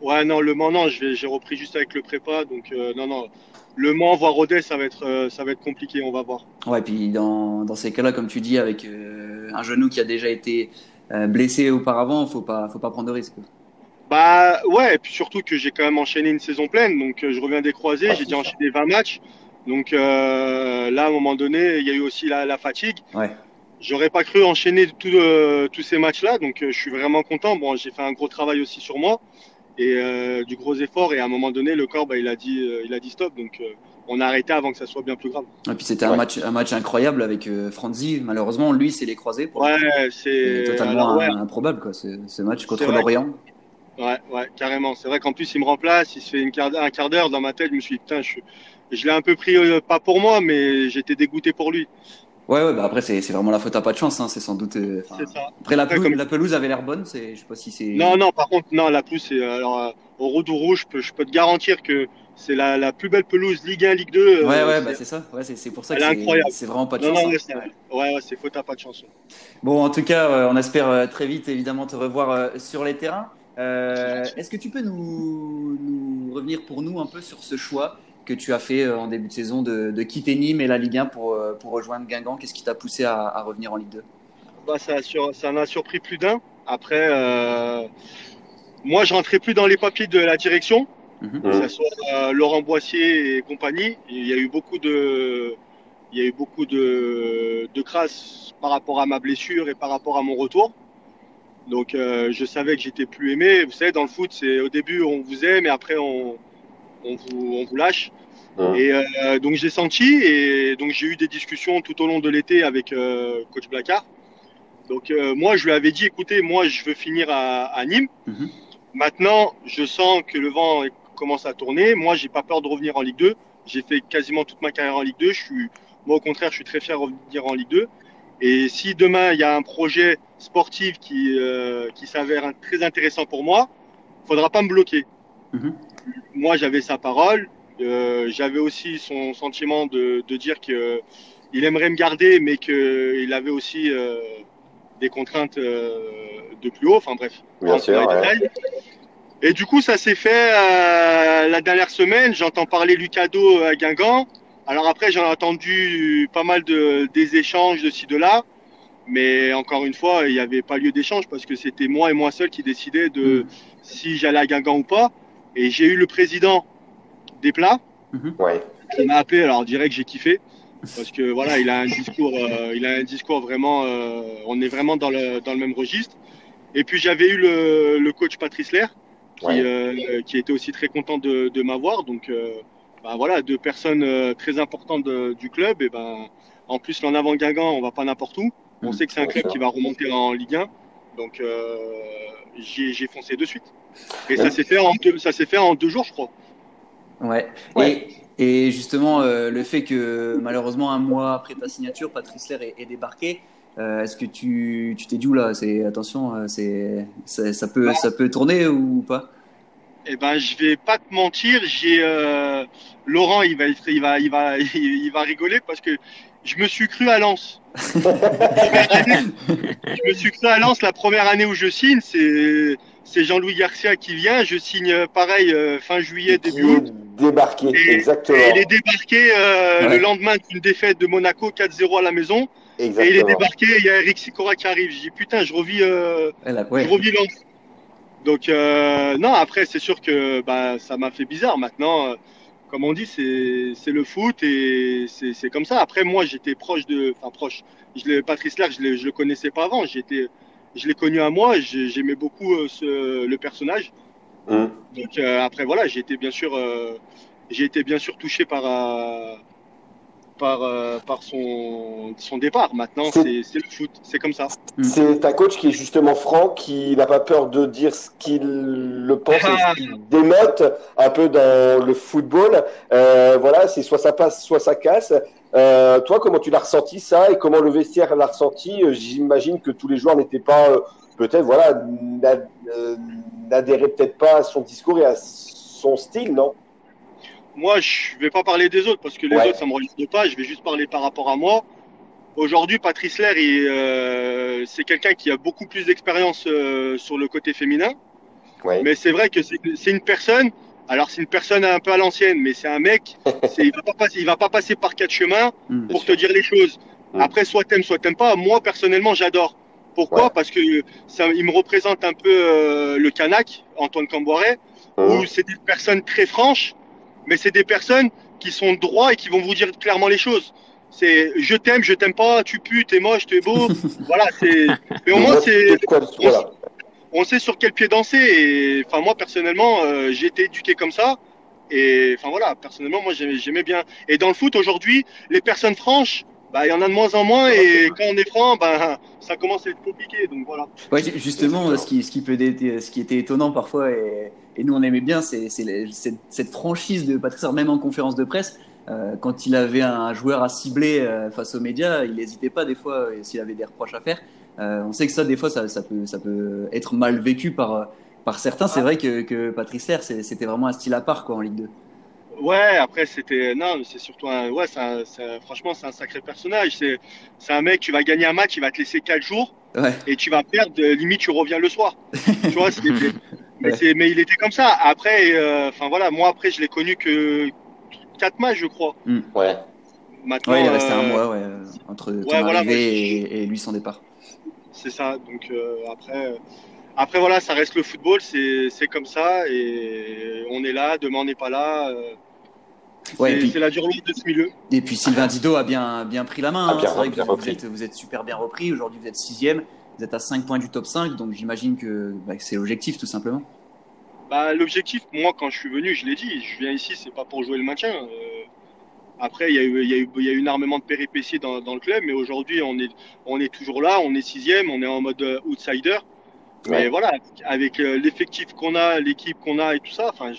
Ouais, non, Le Mans, non, j'ai repris juste avec le prépa, donc non, non. Le Mans, voire Rodez, ça va être, euh, ça va être compliqué, on va voir. Ouais, puis dans, dans ces cas-là, comme tu dis, avec euh, un genou qui a déjà été euh, blessé auparavant, faut pas, faut pas prendre de risques. Bah ouais, et puis surtout que j'ai quand même enchaîné une saison pleine, donc je reviens des croisés, ah, j'ai déjà enchaîné 20 matchs, donc là à un moment donné, il y a eu aussi la, la fatigue. Ouais. J'aurais pas cru enchaîner tous ces matchs-là, donc je suis vraiment content. Bon, j'ai fait un gros travail aussi sur moi et euh, du gros effort. Et à un moment donné, le corps, bah, il, a dit, euh, il a dit stop. Donc, euh, on a arrêté avant que ça soit bien plus grave. Et puis c'était un, match, un match incroyable avec Franzi. Malheureusement, lui, c'est les croisés. Pour ouais, c'est totalement improbable, quoi, ce, match contre l'Orient. Ouais, ouais, carrément. C'est vrai qu'en plus, il me remplace. Il se fait une quart, un quart d'heure dans ma tête. Je me suis dit, putain, je, je l'ai un peu pris, pas pour moi, mais j'étais dégoûté pour lui. Ouais, ouais bah après, c'est vraiment la faute à pas de chance. Hein, c'est sans doute. Euh, après, la, pelouse, la pelouse avait l'air bonne. Je sais pas si c'est. Non, non, par contre, non, la pelouse, c'est. Alors, euh, au Roudou Rouge, je peux, je peux te garantir que c'est la, la, plus belle pelouse Ligue 1, Ligue 2. Euh, ouais, ouais, bah, c'est ça. Ouais, c'est pour ça que c'est vraiment pas de chance. Non, hein. ouais, ouais, c'est faute à pas de chance. Bon, en tout cas, on espère très vite, évidemment, te revoir sur les terrains. Est-ce que tu peux nous, nous revenir pour nous un peu sur ce choix que tu as fait euh, en début de saison de, quitter Nîmes et la Ligue 1 pour, euh, pour rejoindre Guingamp Qu'est-ce qui t'a poussé à, revenir en Ligue 2 bah, ça, ça m'a surpris plus d'un. Après, euh, moi, je rentrais plus dans les papiers de la direction, mhm. que ce soit Laurent Boissier et compagnie. Il y a eu beaucoup de, il y a eu beaucoup de, de crasse par rapport à ma blessure et par rapport à mon retour. Donc, je savais que j'étais plus aimé. Vous savez, dans le foot, c'est au début on vous aime et après on, on vous, on vous lâche. Et euh, donc j'ai senti et donc j'ai eu des discussions tout au long de l'été avec euh, coach Blacard. Donc euh, moi je lui avais dit écoutez moi je veux finir à, à Nîmes. Mhm. Maintenant je sens que le vent commence à tourner. Moi j'ai pas peur de revenir en Ligue 2. J'ai fait quasiment toute ma carrière en Ligue 2. Je suis moi au contraire je suis très fier de revenir en Ligue 2. Et si demain il y a un projet sportif qui qui s'avère très intéressant pour moi, faudra pas me bloquer. Mhm moi, j'avais sa parole. Euh, j'avais aussi son sentiment de, de dire qu'il aimerait me garder, mais qu'il avait aussi euh, des contraintes euh, de plus haut. Enfin bref, Bien sûr, Et du coup, ça s'est fait la dernière semaine. J'entends parler Lucado à Guingamp. Alors après, j'en ai entendu pas mal de, des échanges de ci, de là. Mais encore une fois, il n'y avait pas lieu d'échange parce que c'était moi et moi seul qui décidais de si j'allais à Guingamp ou pas. Et j'ai eu le président des plats mhm. ouais. qui m'a appelé. Alors, on dirait que j'ai kiffé parce que voilà, il a un discours, euh, il a un discours vraiment. Euh, on est vraiment dans le, dans le même registre. Et puis j'avais eu le, le, coach Patrice Lair qui, euh, qui était aussi très content de, de m'avoir. Donc bah, voilà, deux personnes très importantes du club. Et ben en plus l'en avant Guingamp, on va pas n'importe où. On mhm. sait que c'est un club qui va remonter en Ligue 1. Donc j'ai foncé de suite. Et ça s'est fait, en deux, ça s'est fait en deux jours, je crois. Ouais. Et, et, justement, euh, le fait que malheureusement, un mois après ta signature, Patrice Lair est, débarqué, euh, est-ce que tu t'es dit, là, c'est, attention, euh, c'est, ça, peut, ça peut tourner ou pas? Eh ben, je vais pas te mentir, j'ai Laurent, il va, il va, il <laughs> va, il va rigoler parce que je me suis cru à Lens. je me suis cru à Lens la première année où je signe, c'est c'est Jean-Louis Garcia qui vient. Je signe pareil euh, fin juillet, début août. Débarqué, exactement. Et il est débarqué euh, le lendemain d'une défaite de Monaco 4-0 à la maison. Exactement. Et il est débarqué, il y a Eric Sicora qui arrive. Je dis putain, je revis, euh, je revis Lens. Donc non, après c'est sûr que bah, ça m'a fait bizarre. Maintenant, comme on dit, c'est le foot et c'est comme ça. Après moi, j'étais proche de, enfin proche. Je Patrice Lerck, je, je le connaissais pas avant. J'étais je l'ai connu à moi, j'aimais beaucoup euh, ce, le personnage. Mmh. Donc euh, après voilà, j'ai été bien sûr, euh, j'ai été bien sûr touché par par, par son, son départ. Maintenant, c'est le foot, c'est comme ça. Mmh. C'est un coach qui est justement franc, qui n'a pas peur de dire ce qu'il le pense, et ce qu'il dénote un peu dans le football. voilà, c'est soit ça passe, soit ça casse. Euh, toi, comment tu l'as ressenti ça et comment le vestiaire l'a ressenti? Euh, J'imagine que tous les joueurs n'étaient pas, euh, peut-être, voilà, n'adhéraient peut-être pas à son discours et à son style, non? Moi, je vais pas parler des autres parce que les autres, ça me regarde pas. Je vais juste parler par rapport à moi. Aujourd'hui, Patrice Lair, c'est quelqu'un qui a beaucoup plus d'expérience sur le côté féminin. Mais c'est vrai que c'est une personne alors c'est une personne un peu à l'ancienne, mais c'est un mec, <laughs> il va pas passer, il va pas passer par quatre chemins hmm. pour te dire les choses. Après, soit t'aimes, soit t'aimes pas. Moi personnellement, j'adore. Pourquoi? Parce que ça, il me représente un peu euh, le Canac, Antoine Camboiret, hmm. où c'est des personnes très franches, mais c'est des personnes qui sont droits et qui vont vous dire clairement les choses. C'est je t'aime, je t'aime pas, tu pues, t'es moche, t'es beau. <laughs> voilà, c'est. Mais au moins c'est on sait sur quel pied danser. Et enfin, moi, personnellement, euh, j'ai été éduqué comme ça. Et enfin, voilà, personnellement, moi, j'aimais bien. Et dans le foot, aujourd'hui, les personnes franches, bah, il y en a de moins en moins. Et quand on est franc, bah, <laughs> ça commence à être compliqué. Donc voilà. Ouais, justement, ce qui, ce, qui peut ce qui était étonnant parfois, et, et nous, on aimait bien, c'est cette franchise de Patrice, même en conférence de presse. Euh, quand il avait un joueur à cibler euh, face aux médias, il n'hésitait pas des fois s'il avait des reproches à faire. Euh, on sait que ça, des fois, ça, ça, peut, ça peut être mal vécu par, par certains. C'est vrai que, que Patrice c'était vraiment un style à part quoi, en Ligue 2. Ouais, après c'était non, c'est surtout un ouais, franchement c'est un sacré personnage. C'est c'est un mec, tu vas gagner un match, il va te laisser 4 jours et tu vas perdre. Limite, tu reviens le soir. <laughs> tu vois, mais, mais, il était comme ça. Après, euh, enfin voilà, moi après je l'ai connu que 4 matchs, je crois. Hmm. Ouais. Maintenant, ouais, il est resté un euh, mois ouais, entre ton arrivée et, lui son départ c'est ça. Donc euh, après, après voilà, ça reste le football, c'est comme ça et on est là, demain on n'est pas là. Euh, c'est la dure de ce milieu. Et puis Sylvain Dido a bien, bien pris la main. Hein. vrai que vous, êtes, vous, êtes, super bien repris. Aujourd'hui, vous êtes sixième. Vous êtes à 5 points du top 5. Donc j'imagine que, bah, c'est l'objectif, tout simplement. Bah, l'objectif, moi, quand je suis venu, je l'ai dit, je viens ici, c'est pas pour jouer le maintien. Euh, après, il y, a eu, il, y a eu, il y a eu énormément de péripéties dans, dans le club, mais aujourd'hui, on est, on est toujours là, on est sixième, on est en mode euh, outsider. Mais voilà, avec euh, l'effectif qu'on a, l'équipe qu'on a et tout ça, enfin,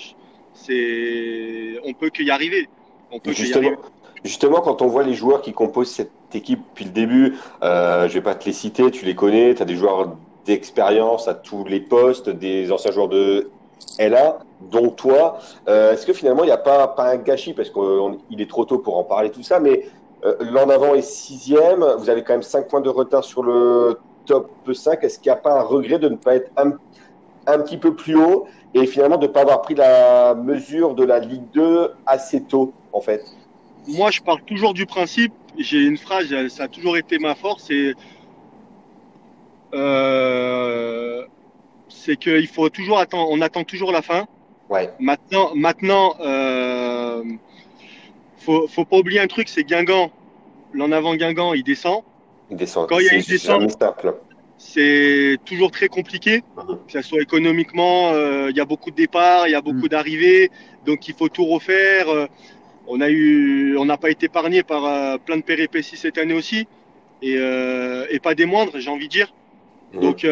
c'est, on peut qu'y arriver. On peut justement, arriver. justement, quand on voit les joueurs qui composent cette équipe depuis le début, euh, je vais pas te les citer, tu les connais, tu as des joueurs d'expérience à tous les postes, des anciens joueurs de LA, dont toi. Euh, est-ce que finalement, il n'y a pas, pas un gâchis, parce qu'il est trop tôt pour en parler, tout ça, mais euh, l'an avant est sixième, vous avez quand même 5 points de retard sur le top 5. Est-ce qu'il n'y a pas un regret de ne pas être un, un petit peu plus haut et finalement de ne pas avoir pris la mesure de la Ligue 2 assez tôt, en fait? Moi, je parle toujours du principe. J'ai une phrase, ça a toujours été ma force, c'est euh, c'est qu'il faut toujours attendre, on attend toujours la fin. Ouais. Maintenant, maintenant, euh, faut, faut pas oublier un truc, c'est Guingamp. L'en avant Guingamp, il descend. Il descend. Quand il y a une descente, c'est toujours très compliqué, mhm. que ce soit économiquement. Euh, il y a beaucoup de départs, il y a beaucoup mhm. d'arrivées, donc il faut tout refaire. Euh, on a eu, on n'a pas été épargné par euh, plein de péripéties cette année aussi, et, et pas des moindres, j'ai envie de dire. Donc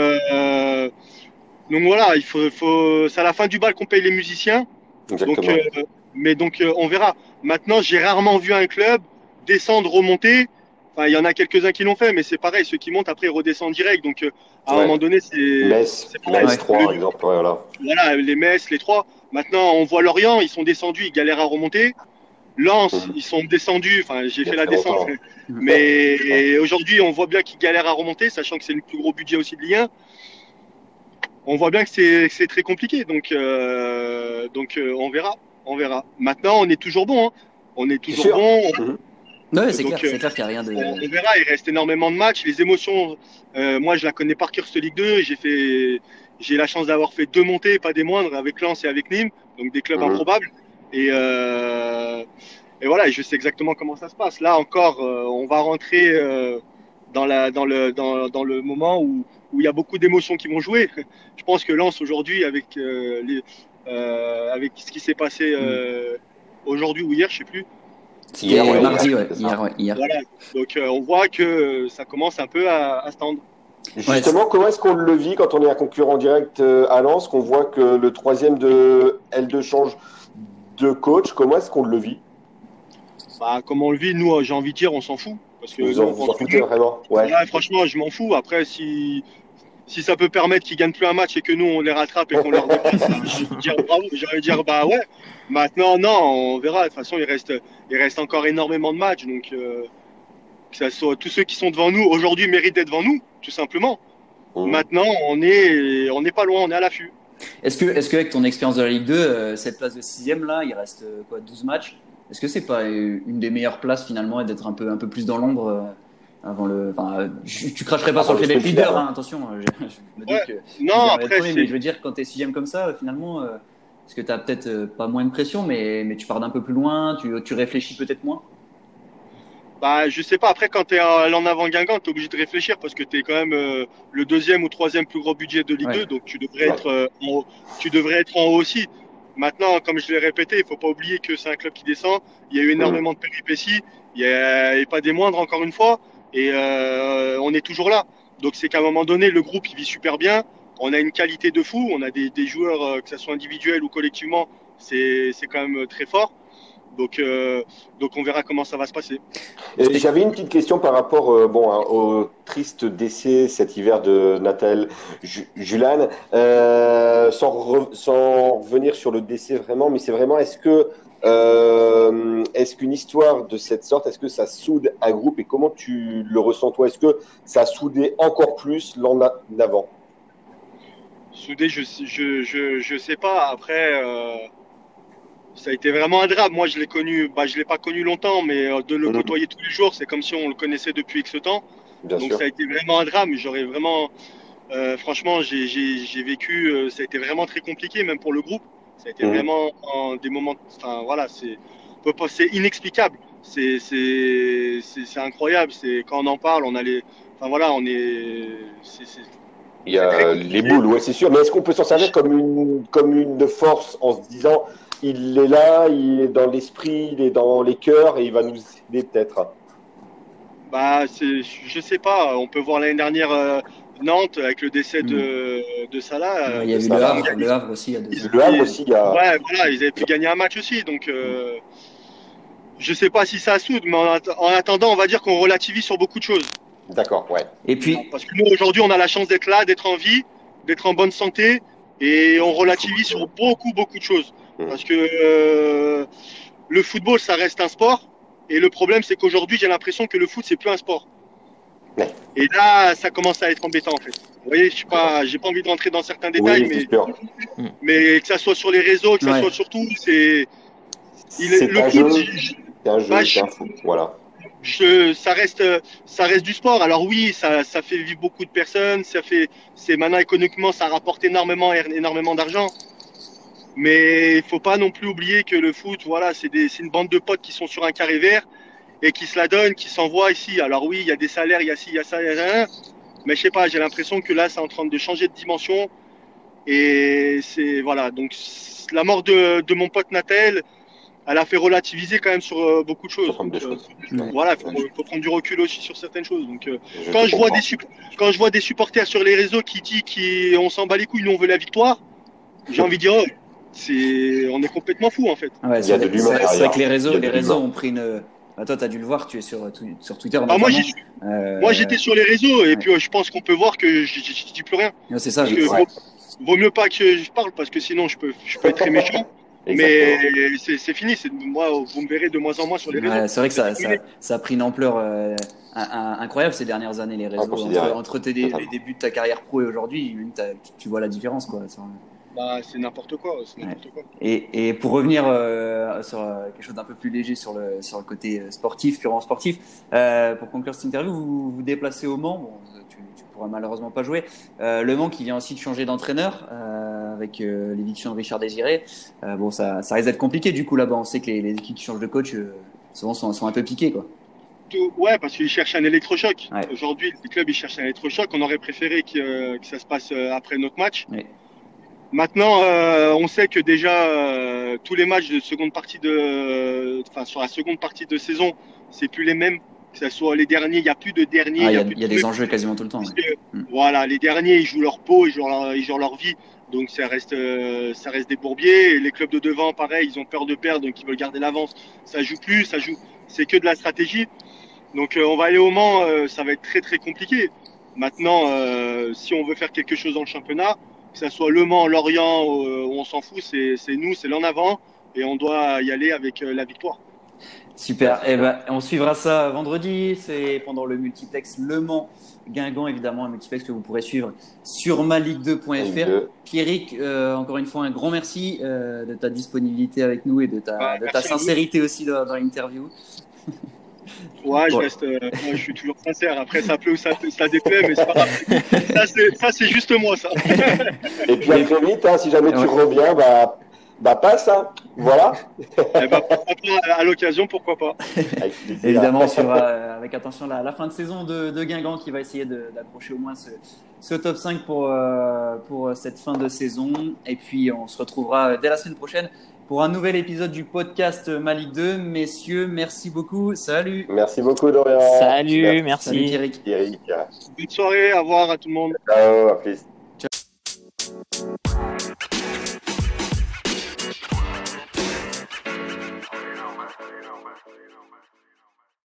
donc voilà, il faut, faut c'est à la fin du bal qu'on paye les musiciens. Donc, euh, mais donc euh, on verra. Maintenant, j'ai rarement vu un club descendre, remonter. Enfin, il y en a quelques-uns qui l'ont fait, mais c'est pareil. Ceux qui montent après ils redescendent direct. Donc euh, à un moment donné, c'est. Metz, Metz 3, par exemple. Voilà. voilà, les Metz, les trois. Maintenant, on voit Lorient, ils sont descendus, ils galèrent à remonter. Lens, ils sont descendus. Enfin, j'ai fait la descente. Mais aujourd'hui, on voit bien qu'ils galèrent à remonter, sachant que c'est le plus gros budget aussi de Ligue On voit bien que c'est très compliqué. Donc, euh, donc euh, on verra. On verra. Maintenant, on est toujours bon. Hein. On est toujours bon. Mhm. Ouais, c'est clair, euh, clair qu'il n'y a rien de. On, verra, il reste énormément de matchs. Les émotions, moi je la connais par cœur, cette Ligue 2. J'ai fait, j'ai la chance d'avoir fait deux montées, pas des moindres, avec Lens et avec Nîmes, donc des clubs mhm. improbables. Et, euh, et voilà, je sais exactement comment ça se passe. Là encore, euh, on va rentrer euh, dans, la, dans, le, dans, dans le moment où, où il y a beaucoup d'émotions qui vont jouer. <laughs> Je pense que Lens aujourd'hui, avec, euh, les, euh, avec ce qui s'est passé euh, aujourd'hui ou hier, je sais plus. Hier, mardi, ouais. Hier, ouais. hier. Voilà. Donc on voit que ça commence un peu à, à se tendre. Justement, comment est-ce qu'on le vit quand on est un concurrent direct à Lens, qu'on voit que le troisième de L2 change de coach, comment est-ce qu'on le vit? Bah, Comment on le vit, nous, j'ai envie de dire, on s'en fout. Parce que vous en, foutez vraiment? ouais. Franchement, je m'en fous. Après, si, si ça peut permettre qu'ils gagnent plus un match et que nous, on les rattrape et qu'on leur dépasse, <laughs> j'allais dire bah ouais. Maintenant, non, on verra. De toute façon, il reste, il reste encore énormément de matchs. Donc, euh, que ça soit, tous ceux qui sont devant nous aujourd'hui méritent d'être devant nous, tout simplement. Mmh. Maintenant, on est, on n'est pas loin, on est à l'affût. Est-ce que, est-ce qu'avec ton expérience de la Ligue 2, euh, cette place de sixième là, il reste euh, quoi, 12 matchs? Est-ce que c'est pas une des meilleures places finalement et d'être un peu, un peu plus dans l'ombre euh, avant le Enfin, tu cracherais pas sur le fait d'être leader, hein, attention. Je, me dis que non, après, mais je veux dire quand t'es sixième comme ça, finalement, est-ce que t'as peut-être pas moins de pression, mais, mais tu pars d'un peu plus loin, tu, tu réfléchis peut-être moins? Bah, je sais pas. Après, quand tu es en avant Guingamp, tu es obligé de réfléchir parce que tu es quand même euh, le deuxième ou troisième plus gros budget de Ligue 2, donc tu devrais, être, euh, en haut. tu devrais être en haut aussi. Maintenant, comme je l'ai répété, il faut pas oublier que c'est un club qui descend. Il y a eu énormément de péripéties. Il n'y a, pas des moindres, encore une fois. Et euh, on est toujours là. Donc, c'est qu'à un moment donné, le groupe, il vit super bien. On a une qualité de fou. On a des, des joueurs, que ce soit individuel ou collectivement, c'est quand même très fort. Donc, euh, donc on verra comment ça va se passer. J'avais une petite question par rapport euh, bon, au triste décès cet hiver de Nathal Julan. Euh, sans, sans revenir sur le décès vraiment, mais c'est vraiment, est-ce que est-ce qu'une histoire de cette sorte, est-ce que ça soude un groupe et comment tu le ressens toi? Est-ce que ça a soudé encore plus l'an d'avant? Soudé, je, je, je, je sais pas. Après, ça a été vraiment un drame. Moi, je l'ai connu, bah, je l'ai pas connu longtemps, mais euh, de le mhm. côtoyer tous les jours, c'est comme si on le connaissait depuis X temps. Donc, ça a été vraiment un drame. J'aurais vraiment, euh, franchement, j'ai vécu, euh, ça a été vraiment très compliqué, même pour le groupe. Ça a été mhm. vraiment en des moments, enfin voilà, c'est, inexplicable. C'est, incroyable. C'est quand on en parle, on a les, enfin voilà, on est, il y a les boules, ouais, c'est sûr. Mais est-ce qu'on peut s'en servir comme une, comme une force en se disant il est là, il est dans l'esprit, il est dans les cœurs et il va nous aider peut-être. Bah, je sais pas. On peut voir l'année dernière euh, Nantes avec le décès de, mm. de Salah. il y a eu le Havre, le Havre, aussi. le Havre aussi, il y a... Ouais, voilà, ils avaient pu gagner un match aussi. Donc, euh, je sais pas si ça soude, mais en, attendant, on va dire qu'on relativise sur beaucoup de choses. D'accord, ouais. Et puis, parce que nous aujourd'hui, on a la chance d'être là, d'être en vie, d'être en bonne santé, et on relativise sur beaucoup, beaucoup de choses. Mm. Parce que euh, le football, ça reste un sport. Et le problème, c'est qu'aujourd'hui, j'ai l'impression que le foot, c'est plus un sport. Et là, ça commence à être embêtant, en fait. Vous voyez, je n'ai pas, j'ai pas envie de rentrer dans certains détails, mais, mais que ça soit sur les réseaux, que ça soit sur tout, c'est. le un foot, c'est un jeu, bah, un foot. Voilà. Je, ça reste, ça reste du sport. Alors oui, ça, ça fait vivre beaucoup de personnes. Ça fait, c'est maintenant économiquement, ça rapporte énormément, énormément d'argent. Mais il faut pas non plus oublier que le foot, voilà, c'est une bande de potes qui sont sur un carré vert et qui se la donnent, qui s'envoient ici. Alors oui, il y a des salaires, il y a ci, il y a ça, il y a ça. Mais je sais pas, j'ai l'impression que là, c'est en train de changer de dimension. Et c'est voilà. Donc la mort de, de mon pote Natel, elle a fait relativiser quand même sur euh, beaucoup de choses. Euh, voilà, il faut, prendre du recul aussi sur certaines choses. Donc, euh, quand, je vois des, quand je vois des supporters sur les réseaux qui disent qu'on s'en bat les couilles, nous on veut la victoire, j'ai envie de dire, oh, c'est on est complètement fou en fait. il y a de l'humain. C'est vrai que les réseaux, les réseaux ont pris une. Bah, toi, tu as dû le voir, tu es sur, sur Twitter. Ah, moi, euh... j'étais sur les réseaux et puis je pense qu'on peut voir que je dis plus rien. C'est ça. Parce que vaut, mieux pas que je parle parce que sinon je peux, je peux être très méchant. Mais c'est fini. Moi, vous me verrez de moins en moins sur les réseaux. c'est vrai que ça, ça, a pris une ampleur euh, incroyable ces dernières années, les réseaux. Entre, tes, les débuts de ta carrière pro et aujourd'hui, tu vois la différence. quoi. Bah, c'est n'importe quoi. Et, et, pour revenir euh, sur euh, quelque chose d'un peu plus léger sur le, sur le côté sportif, purement sportif, pour conclure cette interview, vous vous déplacez au Mans. Bon, tu, tu pourras malheureusement pas jouer. le Mans qui vient aussi de changer d'entraîneur avec euh, l'éviction de Richard Désiré. Euh, bon, ça, ça risque d'être compliqué du coup là-bas. On sait que les, équipes qui changent de coach euh, souvent sont, sont, un peu piquées. Quoi. Ouais, parce qu'ils cherchent un électrochoc. Aujourd'hui, le club il cherche un électrochoc. On aurait préféré que, que ça se passe après notre match. Maintenant, on sait que déjà tous les matchs de seconde partie de, enfin sur la seconde partie de saison, c'est plus les mêmes. Que ce soit les derniers, il n'y a plus de derniers. Ah, il y a, des enjeux quasiment tout le temps. Mm. Voilà, les derniers, ils jouent leur peau, ils jouent leur, ils jouent leur vie. Donc ça reste, euh, ça reste des bourbiers. les clubs de devant, pareil, ils ont peur de perdre, donc ils veulent garder l'avance. Ça joue plus, ça joue. C'est que de la stratégie. Donc euh, on va aller au Mans, euh, ça va être très très compliqué. Maintenant, si on veut faire quelque chose dans le championnat, que ce soit Le Mans, Lorient, on s'en fout, c'est nous, c'est l'en avant, et on doit y aller avec la victoire. Super. Eh ben, on suivra ça vendredi. C'est pendant le multiplex Le Mans Guingamp, évidemment, un multiplex que vous pourrez suivre sur maligue2.fr. Pierrick, euh, encore une fois, un grand merci euh, de ta disponibilité avec nous et de ta, de ta sincérité aussi dans, l'interview. <laughs> Ouais, je, reste, euh, moi, je suis toujours sincère. Après, ça plaît ou ça, ça déplaît, mais c'est pas grave. Ça, c'est juste moi, ça. Et puis, à très vite, hein, si jamais tu reviens, bah, bah passe, hein. voilà. Eh ben, à l'occasion, pourquoi pas. Évidemment, on suivra euh, avec attention la, la, fin de saison de, de Guingamp qui va essayer d'approcher au moins ce, ce, top 5 pour, euh, pour cette fin de saison. Et puis, on se retrouvera dès la semaine prochaine pour un nouvel épisode du podcast Malik 2. Messieurs, merci beaucoup. Salut. Merci beaucoup, Dorian. Salut, merci. Salut, Pierrick. Bonne soirée, au revoir à tout le monde. Ciao, à plus.